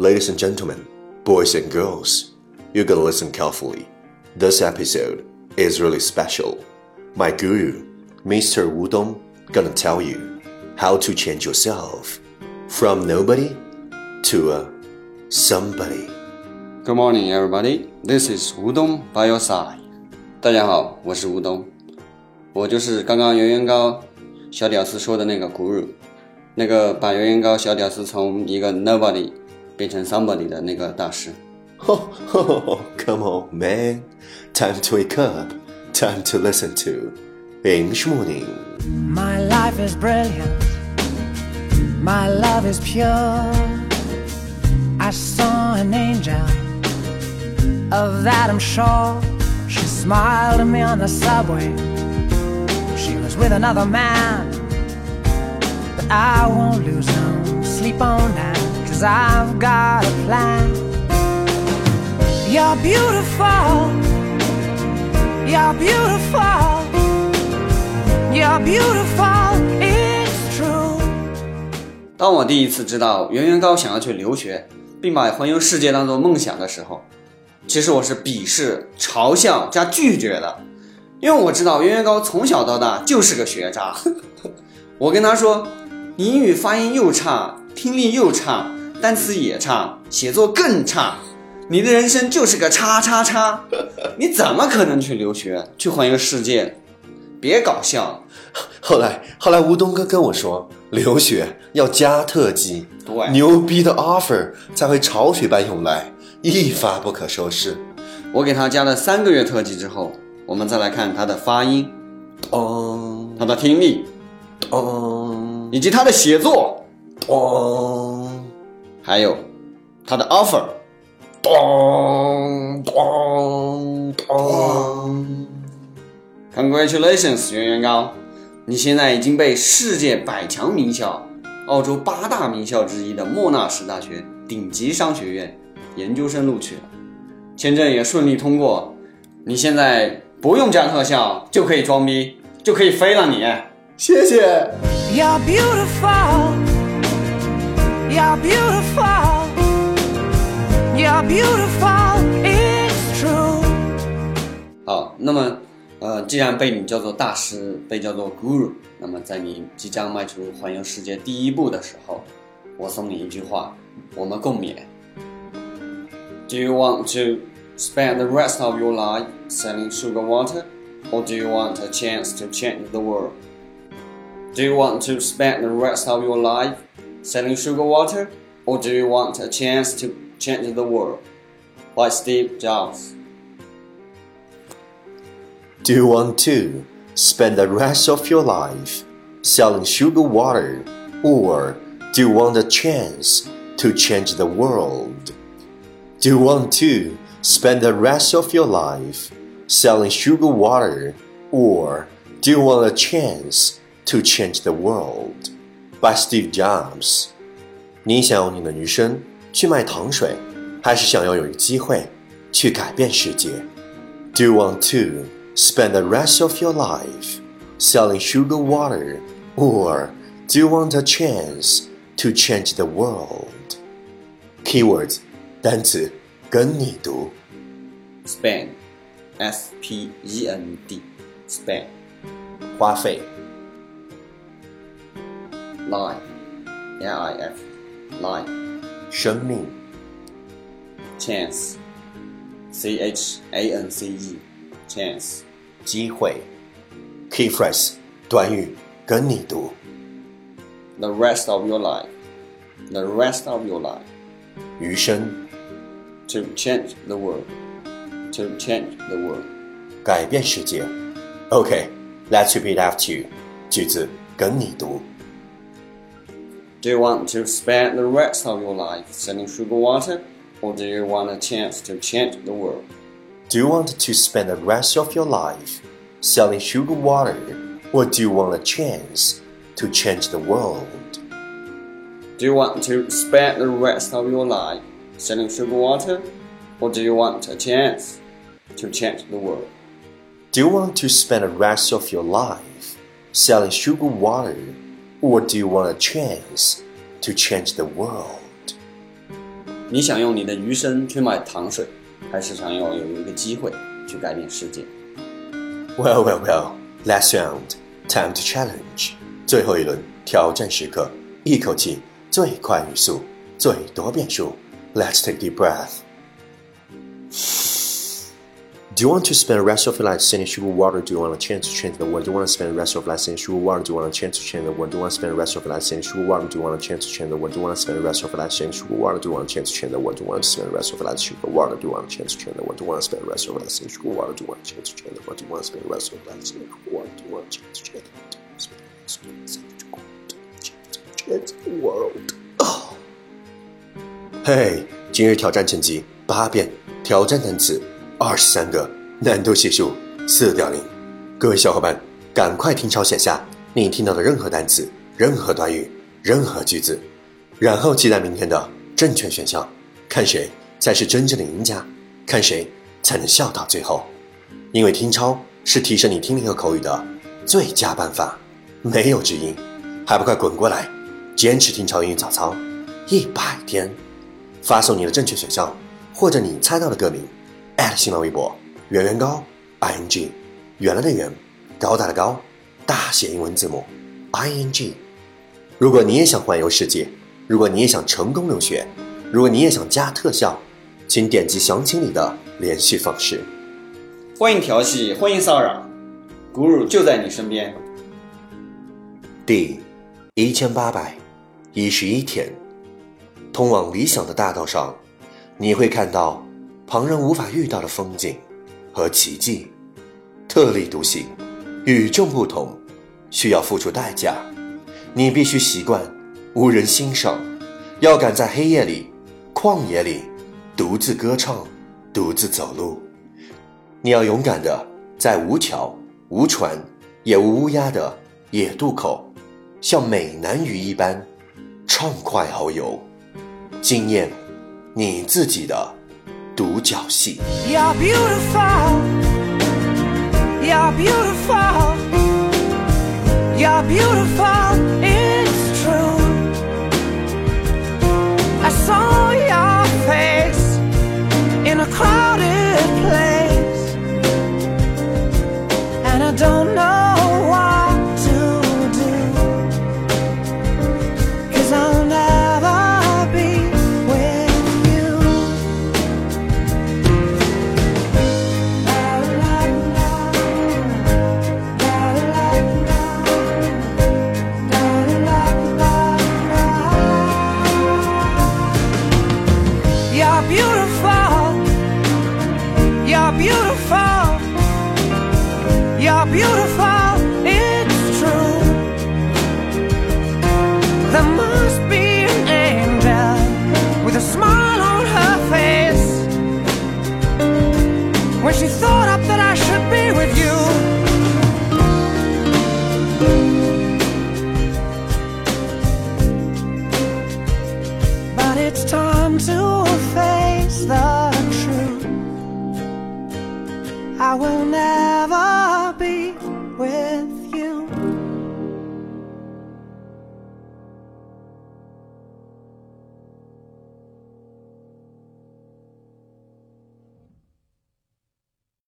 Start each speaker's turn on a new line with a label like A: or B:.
A: Ladies and gentlemen, boys and girls, you gotta listen carefully. This episode is really special. My guru, Mr. Wudong, gonna tell you how to change yourself from nobody to a somebody.
B: Good morning, everybody. This is 吴东 by your side. 大家好，我是吴东，我就是刚刚圆圆高小屌丝说的那个 guru，那个把圆圆高小屌丝从一个 nobody 变成 somebody 的那个大师。
A: Come on, man. Time to wake up. Time to listen to English Morning.
C: My life is brilliant. My love is pure. I saw an angel. Of that I'm sure. She smiled at me on the subway. She was with another man. But I won't lose no sleep on that. Cause I've got a plan. You're beautiful. You're beautiful. You're beautiful, it's true.
B: 当我第一次知道圆圆高想要去留学，并把环游世界当做梦想的时候，其实我是鄙视、嘲笑加拒绝的，因为我知道圆圆高从小到大就是个学渣。我跟他说：“你英语发音又差，听力又差，单词也差，写作更差，你的人生就是个叉叉叉，你怎么可能去留学，去环游世界？别搞笑！
A: 后来，后来吴东哥跟我说，留学要加特技，
B: 对。
A: 牛逼的 offer 才会潮水般涌来，一发不可收拾。
B: 我给他加了三个月特技之后，我们再来看他的发音、
A: 咚
B: 他的听力
A: 咚
B: 以及他的写作，
A: 咚
B: 还有他的 offer。
A: 咚咚咚。
B: Congratulations，圆圆高，你现在已经被世界百强名校、澳洲八大名校之一的莫纳什大学顶级商学院研究生录取了，签证也顺利通过，你现在不用加特效就可以装逼，就可以飞了你。
A: 谢谢。
C: You're beautiful. You're beautiful. You're beautiful, it's true.
B: 好，那么呃，既然被你叫做大师，被叫做 guru，那么在你即将迈出环游世界第一步的时候，我送你一句话，我们共勉。Do you want to spend the rest of your life selling sugar water, or do you want a chance to change the world? Do you want to spend the rest of your life selling sugar water, or do you want a chance to change the world? By Steve Jobs.
A: Do you want to spend the rest of your life selling sugar water, or do you want a chance to change the world? Do you want to spend the rest of your life selling sugar water, or do you want a chance to change the world? By Steve Jobs。你想用你的余生去卖糖水，还是想要有一个机会去改变世界？Do you want to spend the rest of your life selling sugar water, or do you want a chance to change the world? Keywords 单词跟你读
B: spend, s p e n d, spend,
A: 花费
B: life, l i f, life,
A: 生命
B: chance, c h a n c e, chance,
A: 机会 Key phrase 短语跟你读
B: the rest of your life, the rest of your life,
A: 余生
B: to change the world, to change the world.
A: 改变世界 OK let's repeat after you 句子跟你读
B: Do you want to spend the rest of your life selling sugar water, or do you want a chance to change the world?
A: Do you want to spend the rest of your life selling sugar water, or do you want a chance to change the world?
B: Do you want to spend the rest of your life selling sugar water, or do you want a chance to change the world?
A: Do you want to spend the rest of your life selling sugar water, or do you want a chance to change the world?
B: 你想用你的余生去买糖水，还是想要有一个机会去改变世界？
A: Well, well, well. Last round, time to challenge. 最后一轮挑战时刻，一口气最快语速，最多变数。Let's take a deep breath. Do you want to spend the rest of your life sending sugar water? Do you want a chance to change the world? Do you want to spend the rest of your life sending sugar water? Do you want a chance to change the world? Do you want to spend the rest of your life sending sugar water? Do you want a chance to change the world? Do you want to spend the rest of your life sending sugar water? Do you want a chance to change the world? Do you want to spend the rest of your life sugar water? Do you want a chance to change the world? Do you want to spend the rest of your life sending sugar water? Do you want a chance to change the world? Do you want to spend the rest of your life sending sugar water? Do you want a chance to change the world? Do you want to spend the rest of your life sending sugar water? Do you want a chance to change the world? 嘿，今日挑战成绩八遍，挑战单词 二十三个，难度系数四点零。各位小伙伴，赶快听抄写下你听到的任何单词、任何短语、任何句子，然后期待明天的正确选项，看谁才是真正的赢家，看谁才能笑到最后。因为听抄是提升你听力和口语的最佳办法，没有之一，还不快滚过来，坚持听抄英语早操一百天。发送你的正确选项或者你猜到的歌名新浪微博圆圆高 i n g 原来的圆高大的高大写英文字母 i n g。如果你也想环游世界，如果你也想成功留学，如果你也想加特效，请点击详情里的联系方式。
B: 欢迎调戏，欢迎骚扰，Guru 就在你身边。
A: 第一千八百一十一天，通往理想的大道上，你会看到旁人无法遇到的风景和奇迹。特立独行，与众不同，需要付出代价。你必须习惯无人欣赏，要敢在黑夜里、旷野里独自歌唱、独自走路。你要勇敢的在无桥、无船、也无乌鸦的野渡口，像美男鱼一般畅快遨游，惊艳你自己的独角戏。
C: You're beautiful. You're beautiful. You're beautiful. It's true. I saw your face in a crowded place, and I don't know I will never be with.